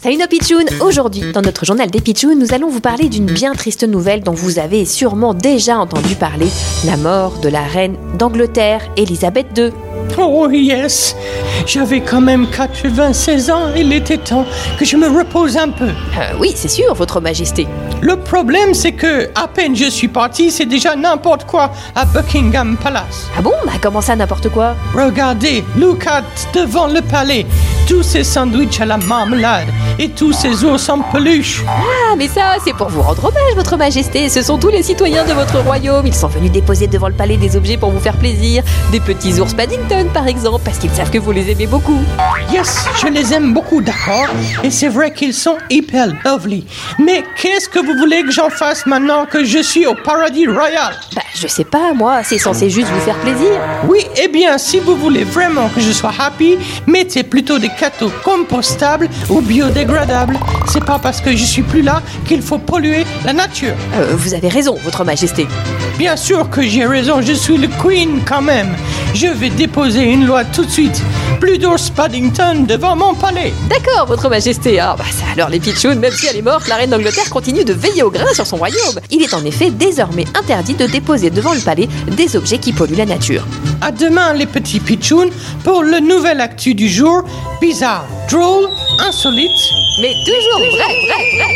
Salut nos pitchouns Aujourd'hui, dans notre journal des pitchouns, nous allons vous parler d'une bien triste nouvelle dont vous avez sûrement déjà entendu parler, la mort de la reine d'Angleterre, Elisabeth II. Oh yes, j'avais quand même 96 ans, il était temps que je me repose un peu. Euh, oui, c'est sûr, votre majesté. Le problème c'est que à peine je suis parti, c'est déjà n'importe quoi à Buckingham Palace. Ah bon? Bah comment ça, n'importe quoi? Regardez, look at devant le palais, tous ces sandwichs à la marmelade et tous ces ours en peluche. Ah, mais ça, c'est pour vous rendre hommage, votre majesté. Ce sont tous les citoyens de votre royaume. Ils sont venus déposer devant le palais des objets pour vous faire plaisir. Des petits ours Paddington, par exemple, parce qu'ils savent que vous les aimez beaucoup. Yes, je les aime beaucoup, d'accord Et c'est vrai qu'ils sont hyper lovely. Mais qu'est-ce que vous voulez que j'en fasse maintenant que je suis au paradis royal? Bah, je sais pas, moi, c'est censé juste vous faire plaisir. Oui, eh bien, si vous voulez vraiment que je sois happy, mettez plutôt des compostables ou biodégradables. C'est pas parce que je suis plus là qu'il faut polluer la nature. Euh, vous avez raison, votre majesté. Bien sûr que j'ai raison, je suis le queen quand même. Je vais déposer une loi tout de suite. Plus d'ours Paddington devant mon palais. D'accord, votre majesté. Ah, bah ça alors les pitchouns, même si elle est morte, la reine d'Angleterre continue de veiller au grain sur son royaume. Il est en effet désormais interdit de déposer devant le palais des objets qui polluent la nature. À demain, les petits pitchouns, pour le nouvel actu du jour bizarre, drôle, insolite, mais toujours vrai, vrai, vrai.